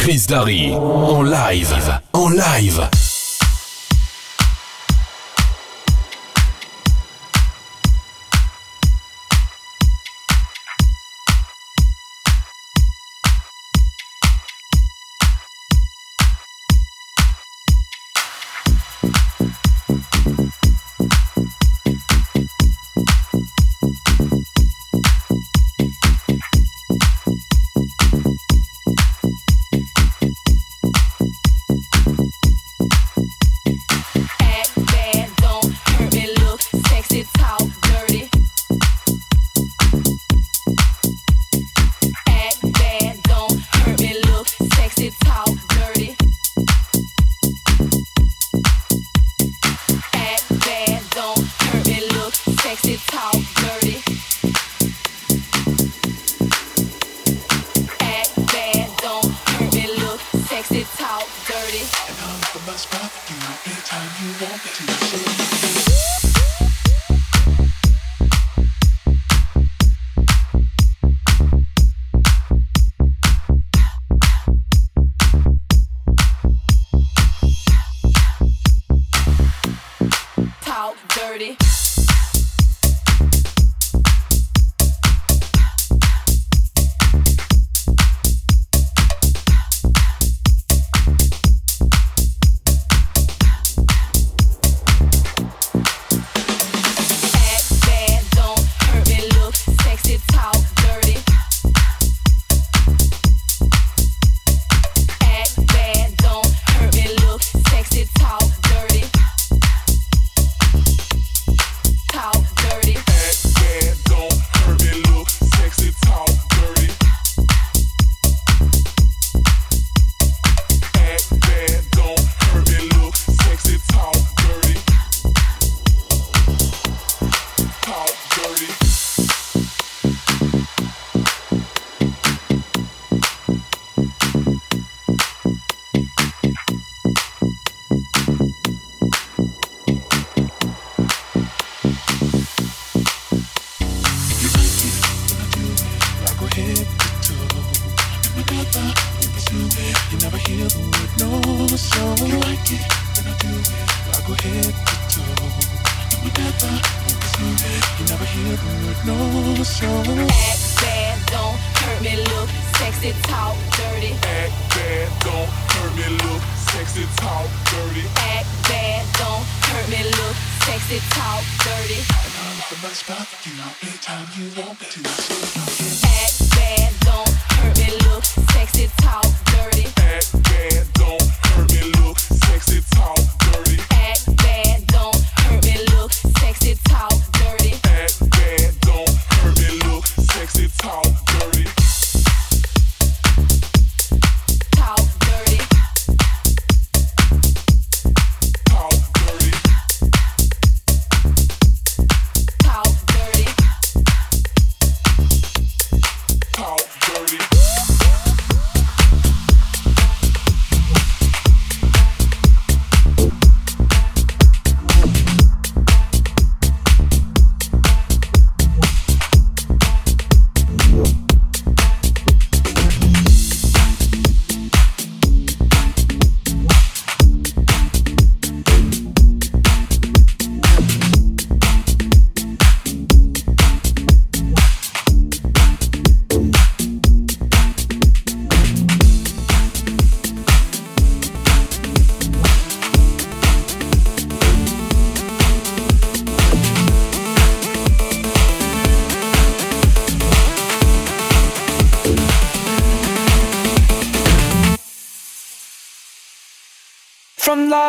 Chris Darry en live, en live.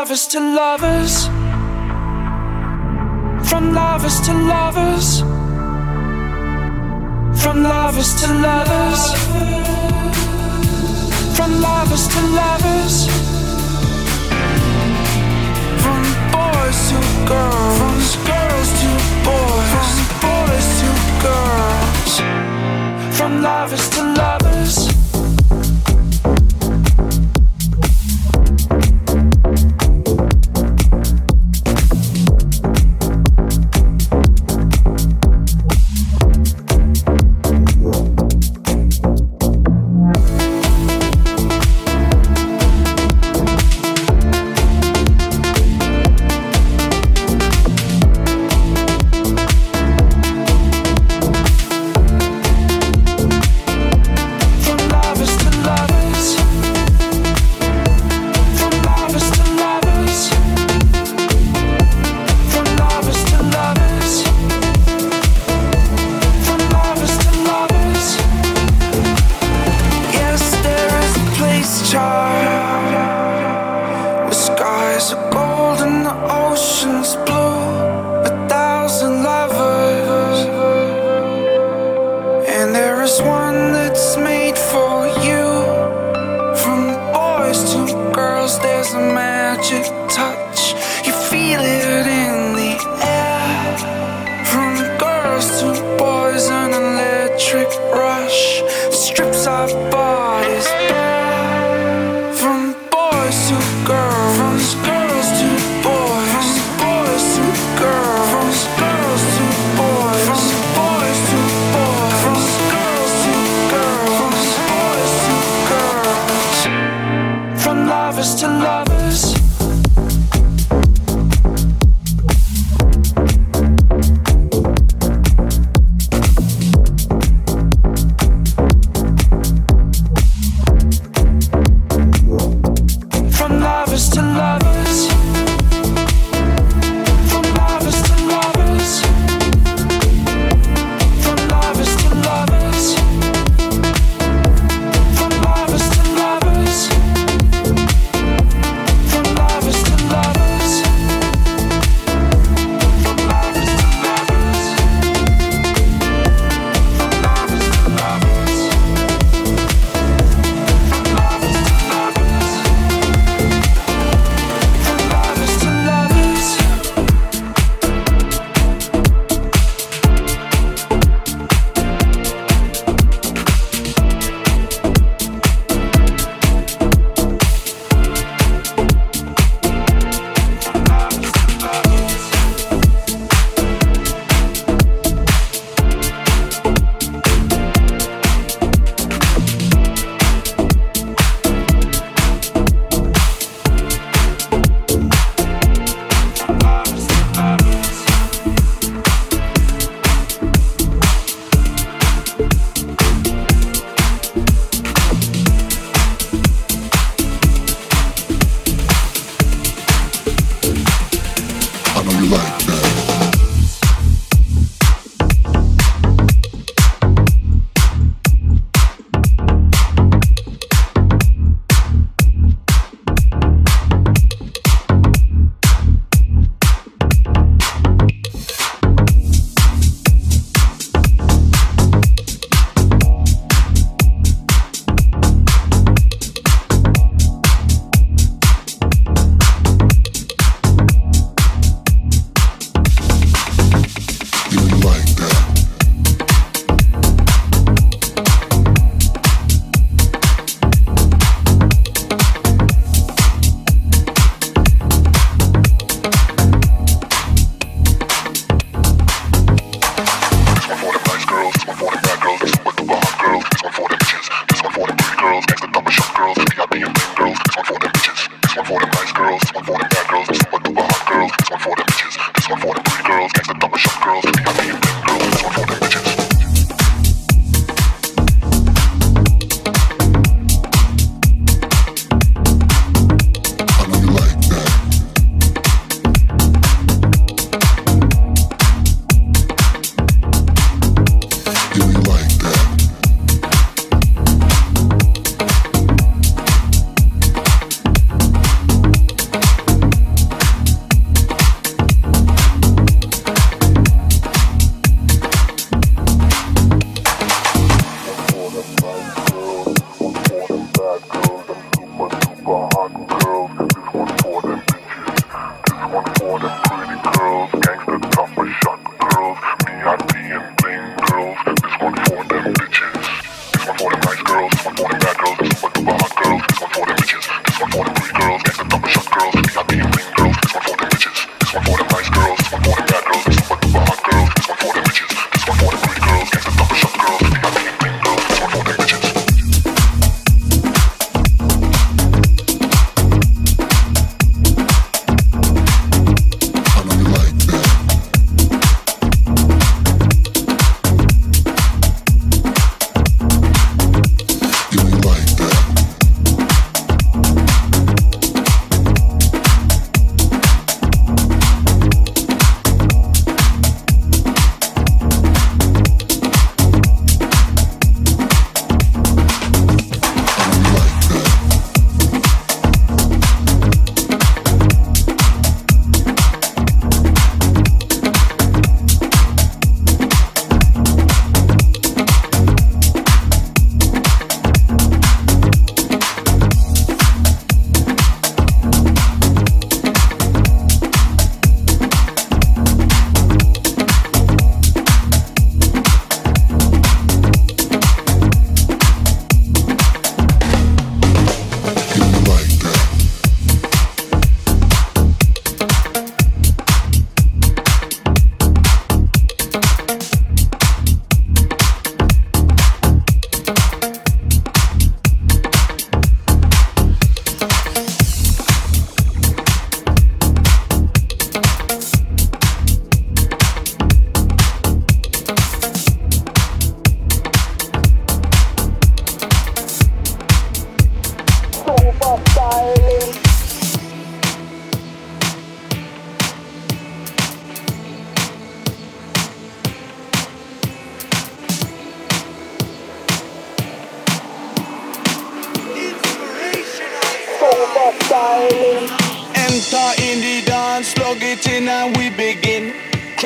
Lovers to lovers. From lovers to lovers. From lovers to lovers. From lovers to lovers. From boys to girls. From girls to boys. From boys to girls. From lovers to lovers. there's a magic touch.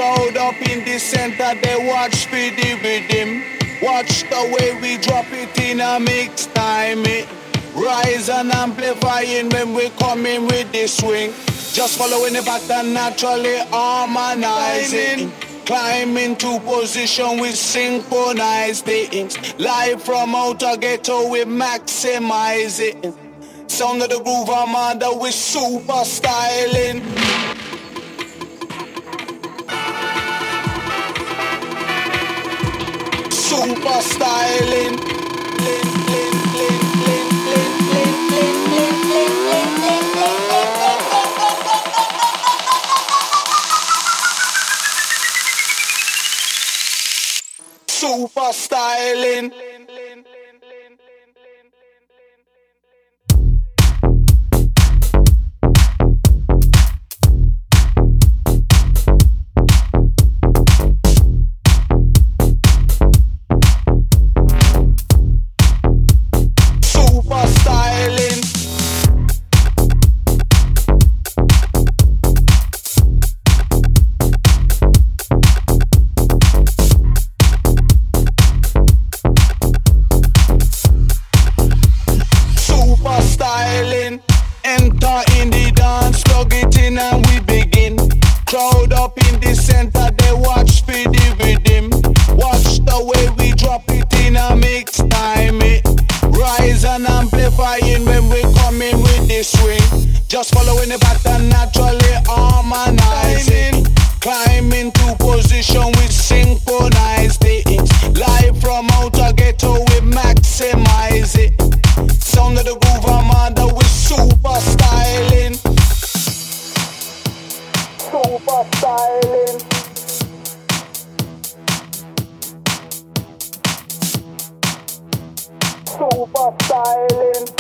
Crowd up in the center, they watch for the rhythm. Watch the way we drop it in a mix time. It rise and amplifying when we come in with the swing. Just following the pattern naturally harmonizing. Climb into position with synchronized things. Live from outer ghetto we maximize it. Sound of the Groove Armada with super styling. Super styling. Super styling. Amplifying when we come in with the swing. Just following the pattern naturally harmonizing. Climb into position with synchronized things. Live from outer ghetto, we maximize it. Sound of the Groove Armada with super styling. Super styling. Super styling.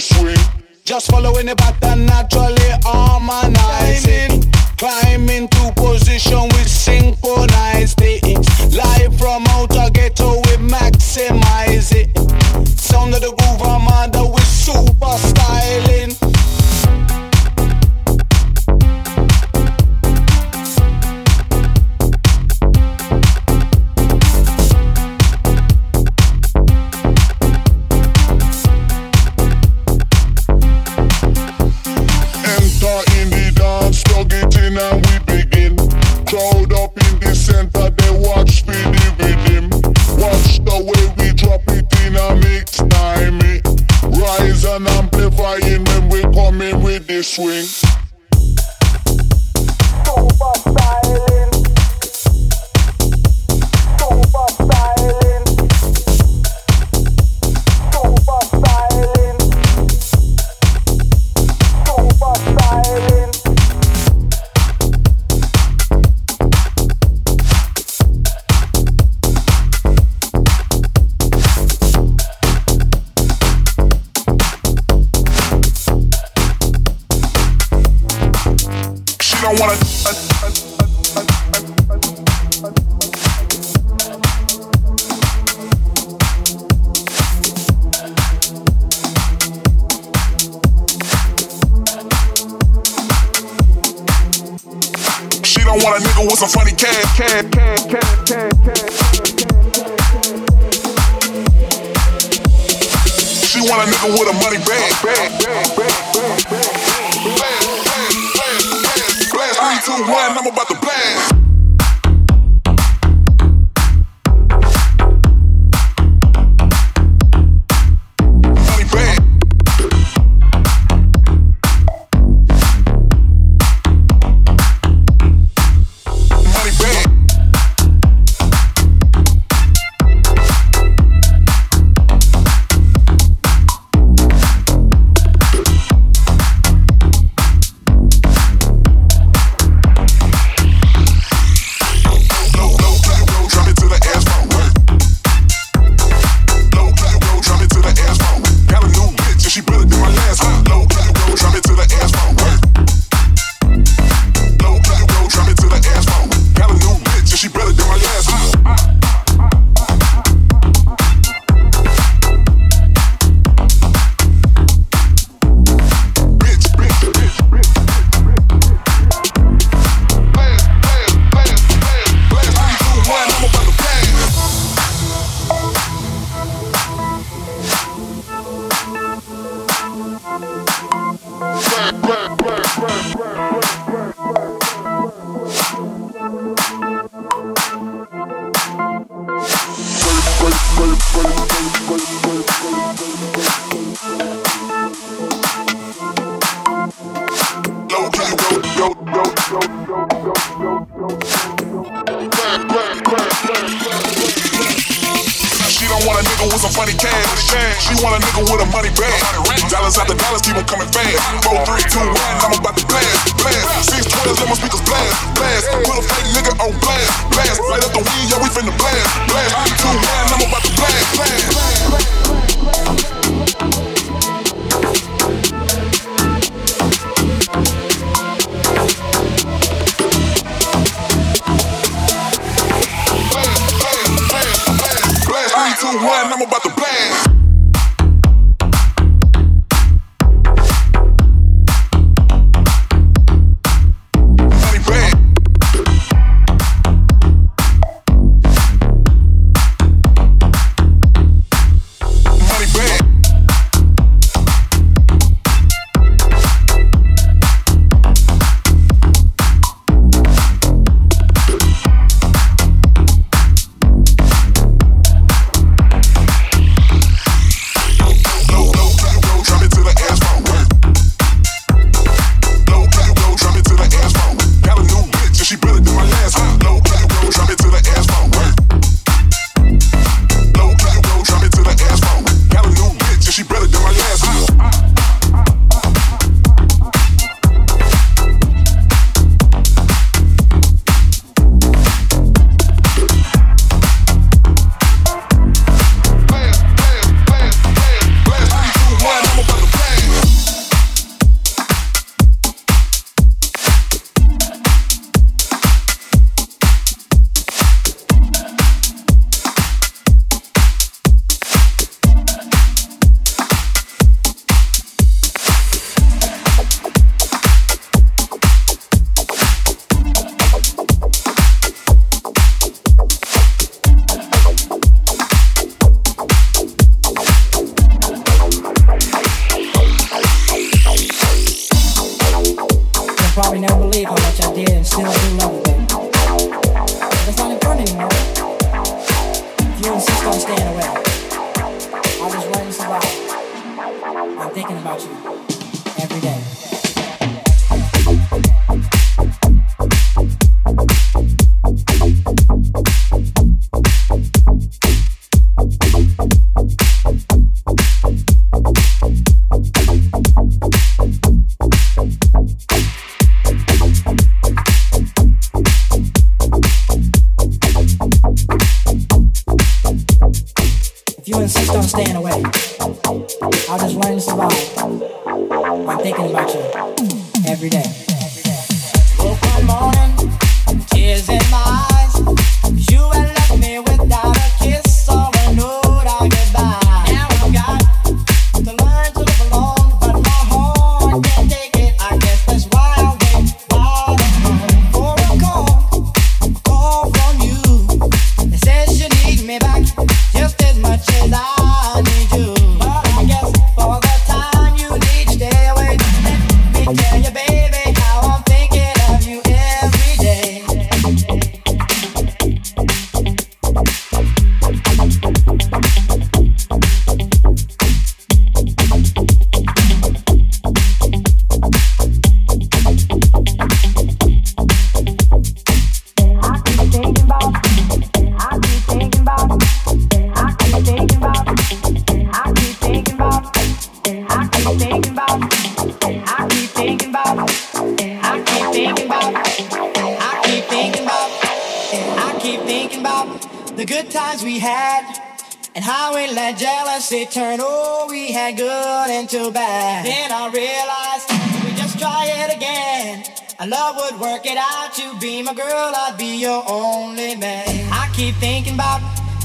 swing. Just following the pattern natural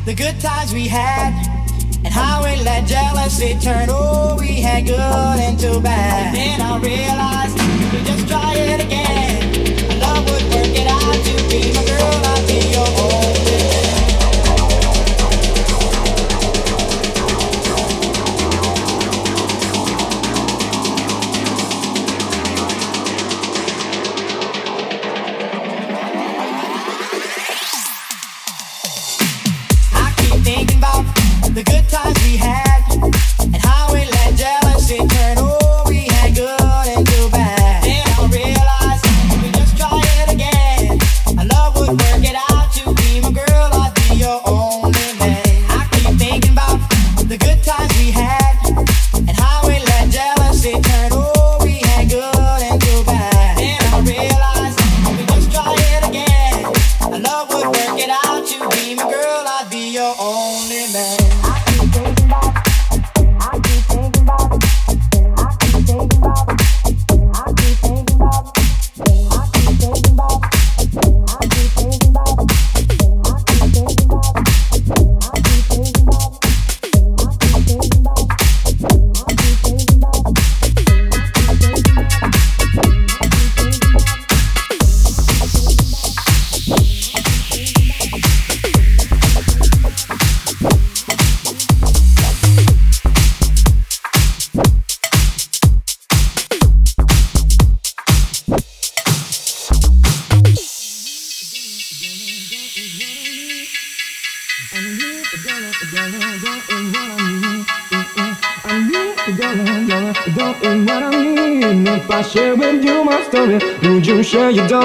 the good times we had, and how it let jealousy turn. Oh, we had good into bad. And then I realized.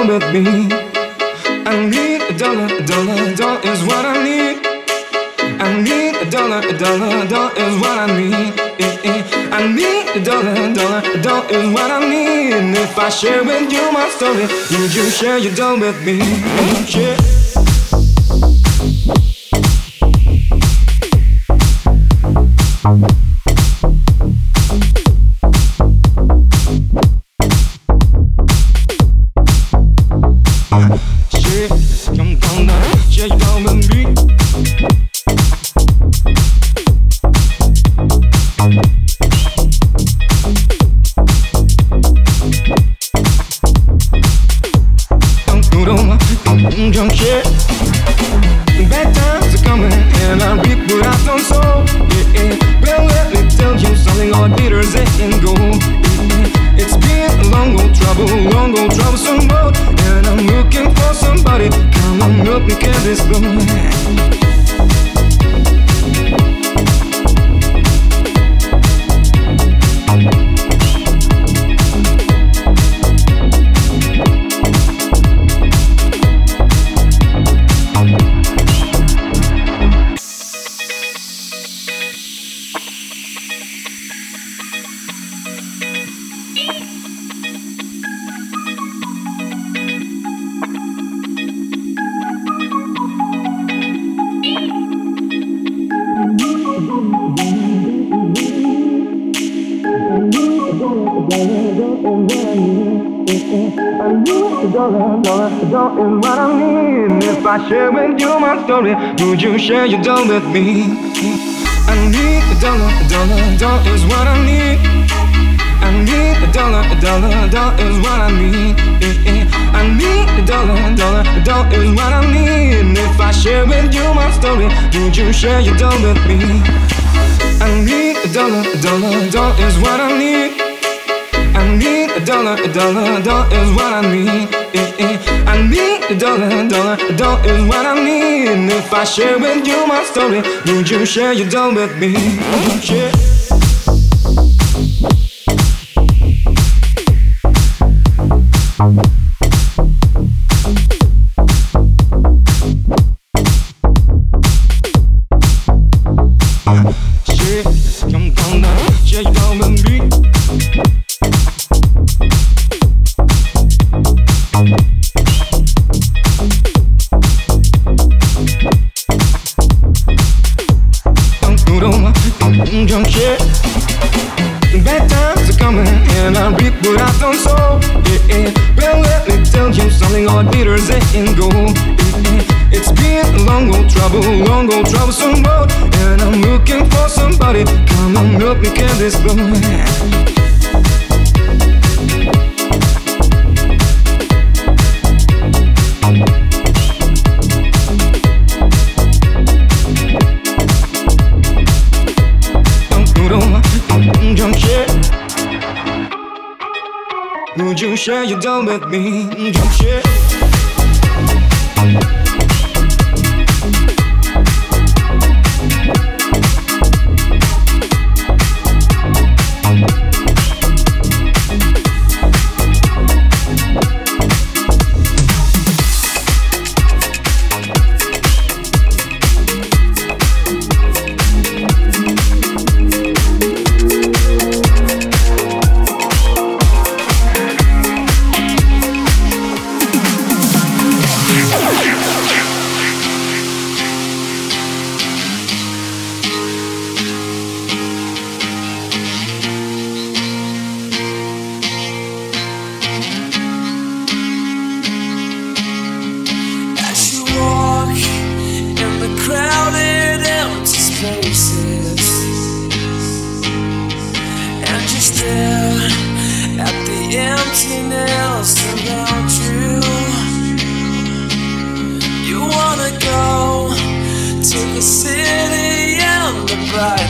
With me. I need a dollar, a dollar, a dollar is what I need. I need a dollar, a dollar, a dollar is what I need. I need a dollar, a dollar, a dollar is what I need. And if I share with you my story, would you share your dough with me? Me? I need a dollar, a dollar, a dollar is what I need. I need a dollar, a dollar, a dollar is what I need. I need a dollar, a dollar, a dollar is what I need. And if I share with you my story, would you share your dough with me? I need a dollar, a dollar, a dollar is what I need. I need a dollar, a dollar, a dollar is what I need. I need a dollar, a dollar, a dollar is what I need. If I share with you my story, would you share your dough with me? Share. With me. go to the city and the bright.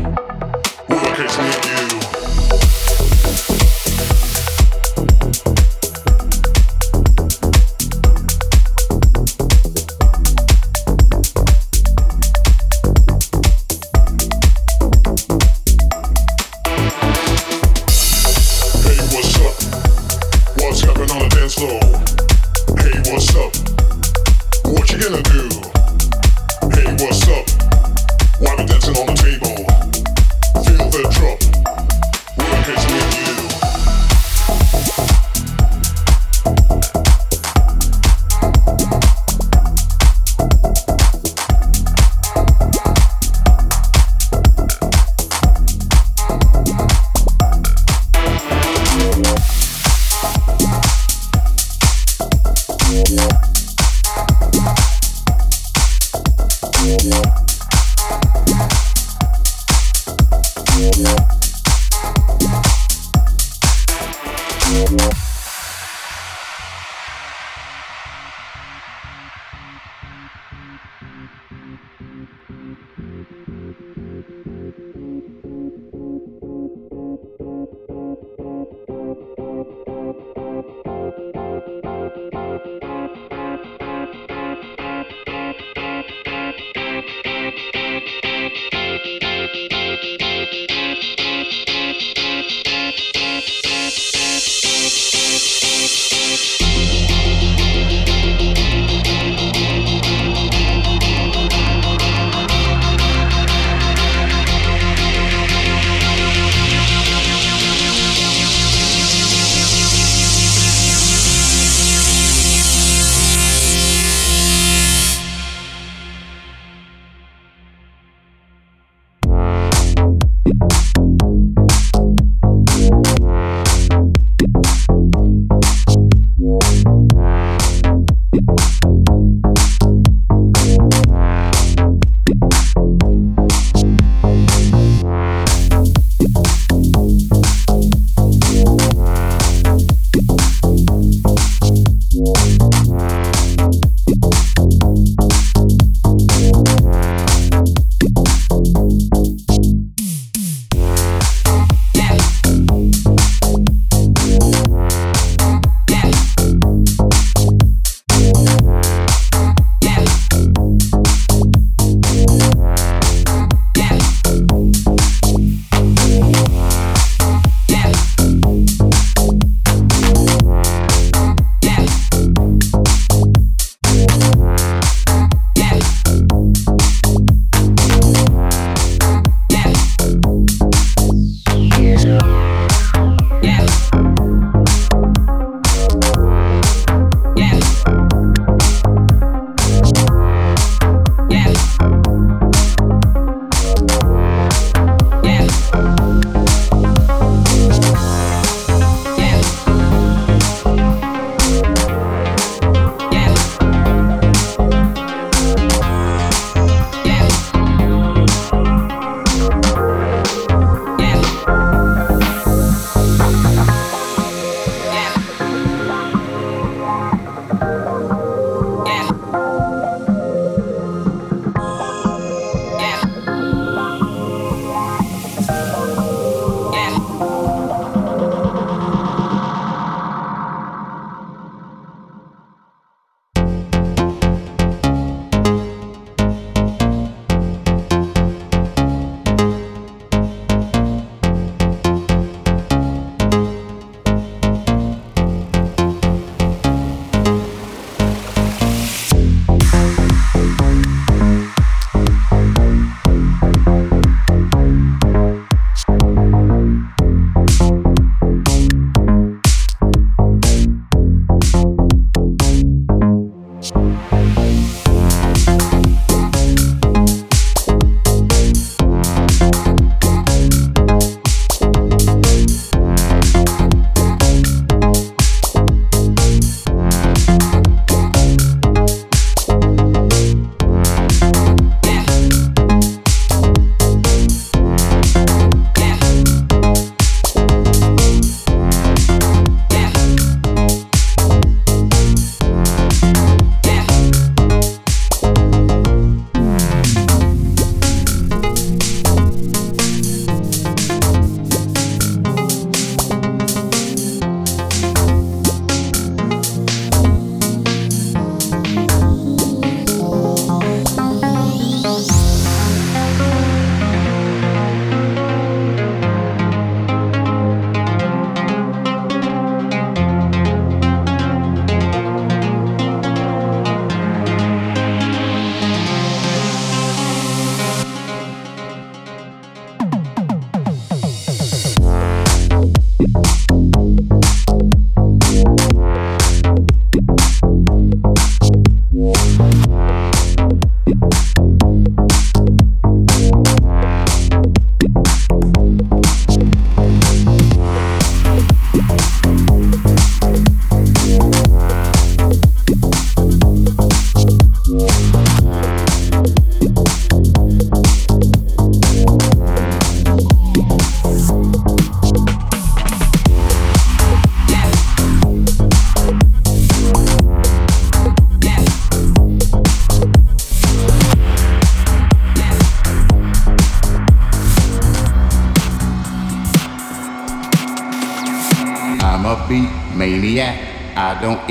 Thank you.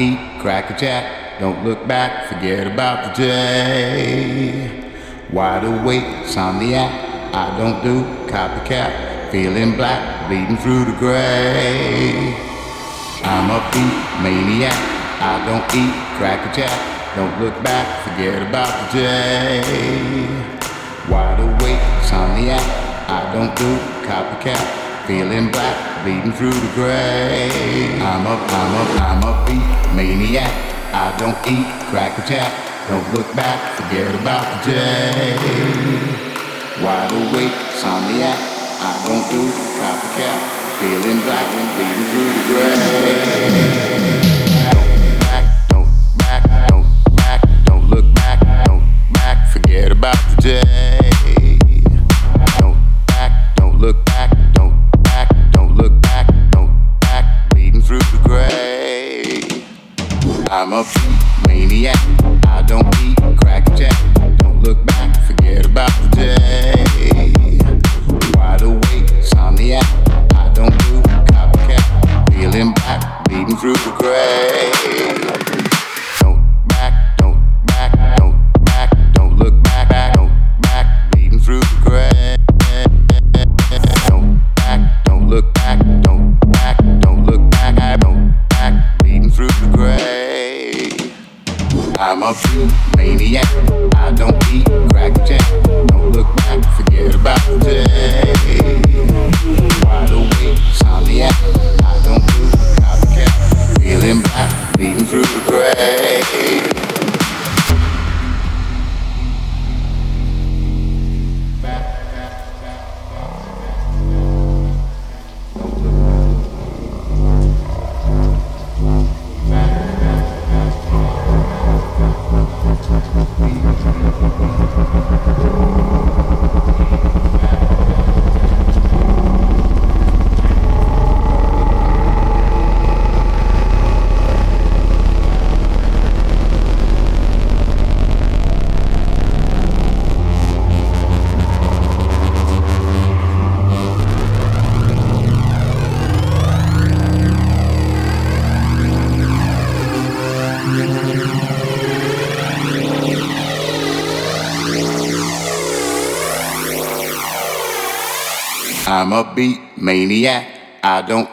Eat, crack a jack. Don't look back, forget about the day. Wide awake, insomniac. I don't do copycat. Feeling black, bleeding through the gray. I'm a beat maniac. I don't eat, crack a jack. Don't look back, forget about the day. Wide awake, insomniac. I don't do copycat. Feeling black, bleeding through the gray. I'm a, I'm a, I'm a beat maniac. I don't eat, crack a jack. Don't look back, forget about the day. Wide awake, insomniac. I don't do copycat. Feeling black and bleeding through the gray.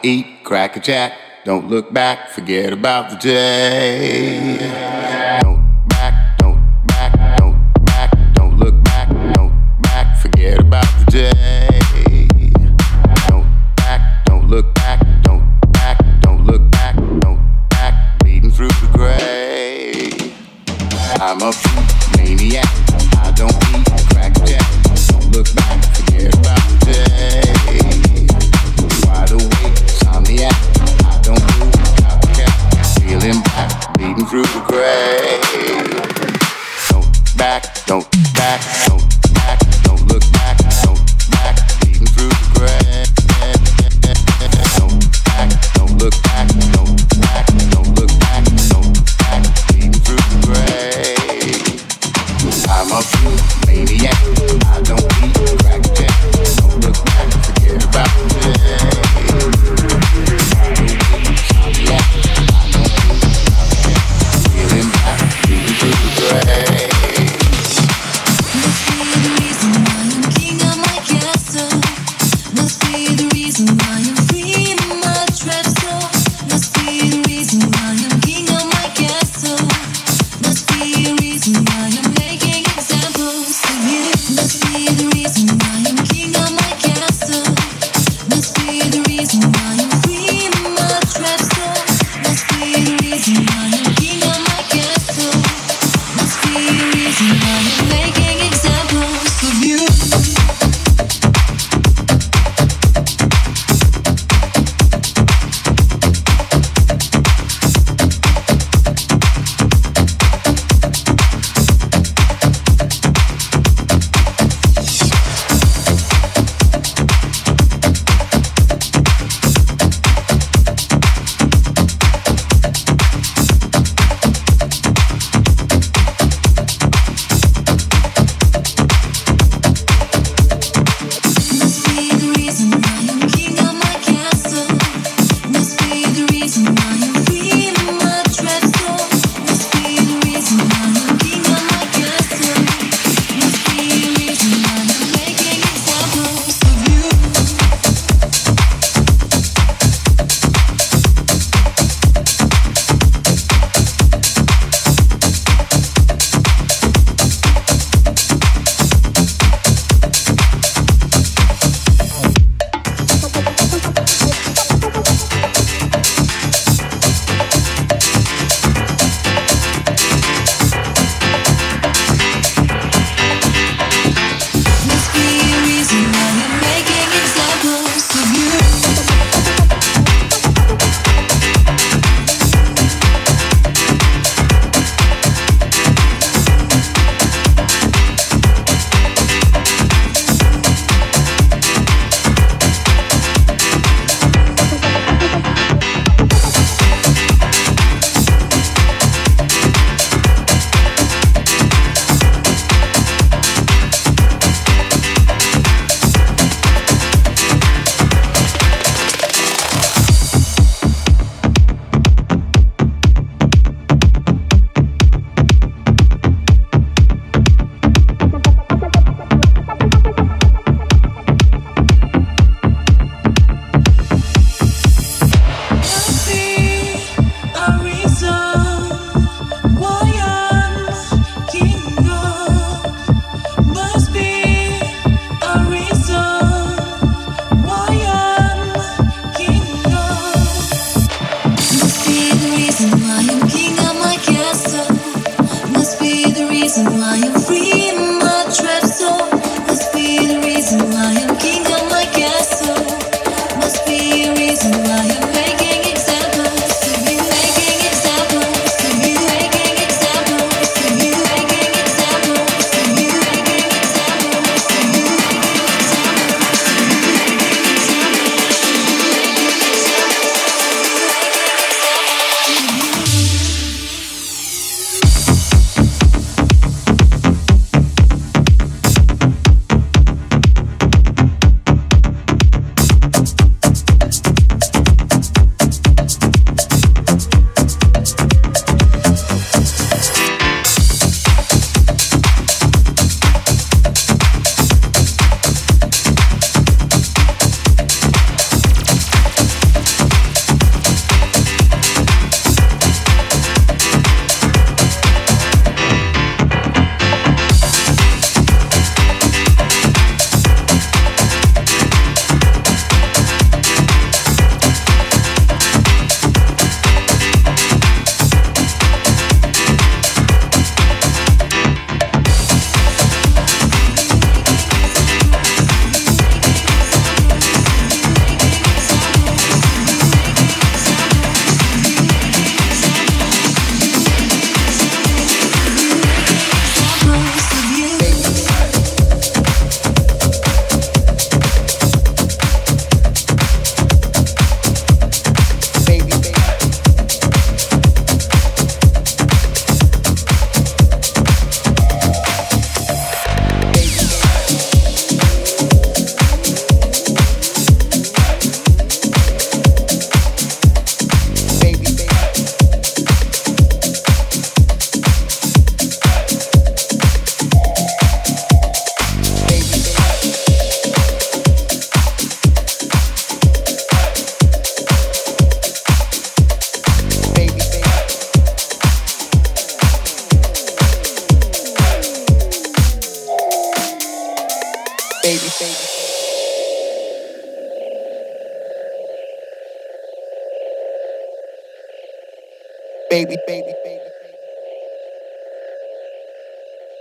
Eat crack a jack. Don't look back, forget about the day.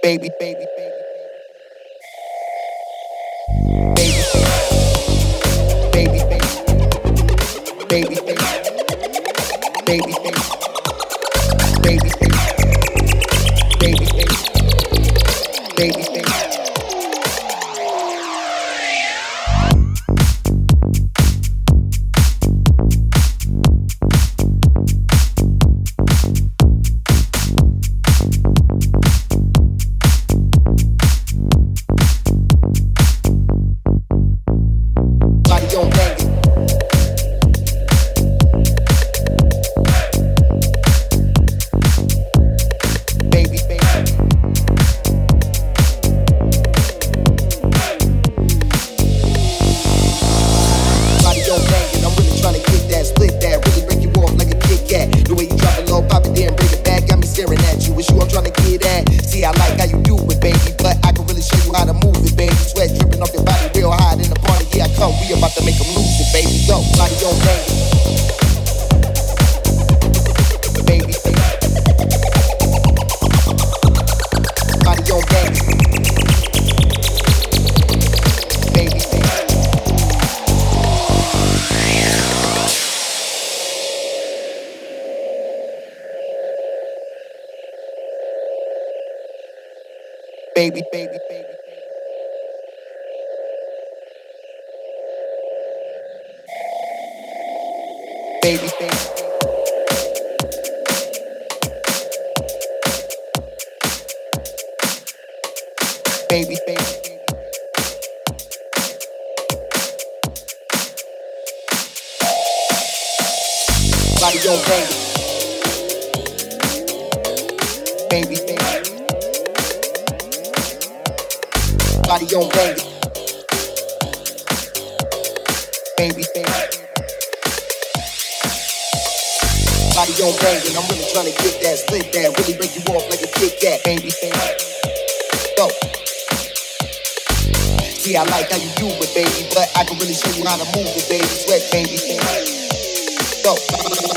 Baby, baby, baby, baby, baby. Baby, baby. Baby, baby. Baby, baby, baby, baby. Body on baby. Body on baby. Baby, baby. Body on banging, I'm really trying to get that, split that, really break you off like a Kit Kat, baby, baby. Go. See, I like how you do it, baby, but I can really show you how to move it, baby. Sweat, baby, baby. Go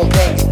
your back.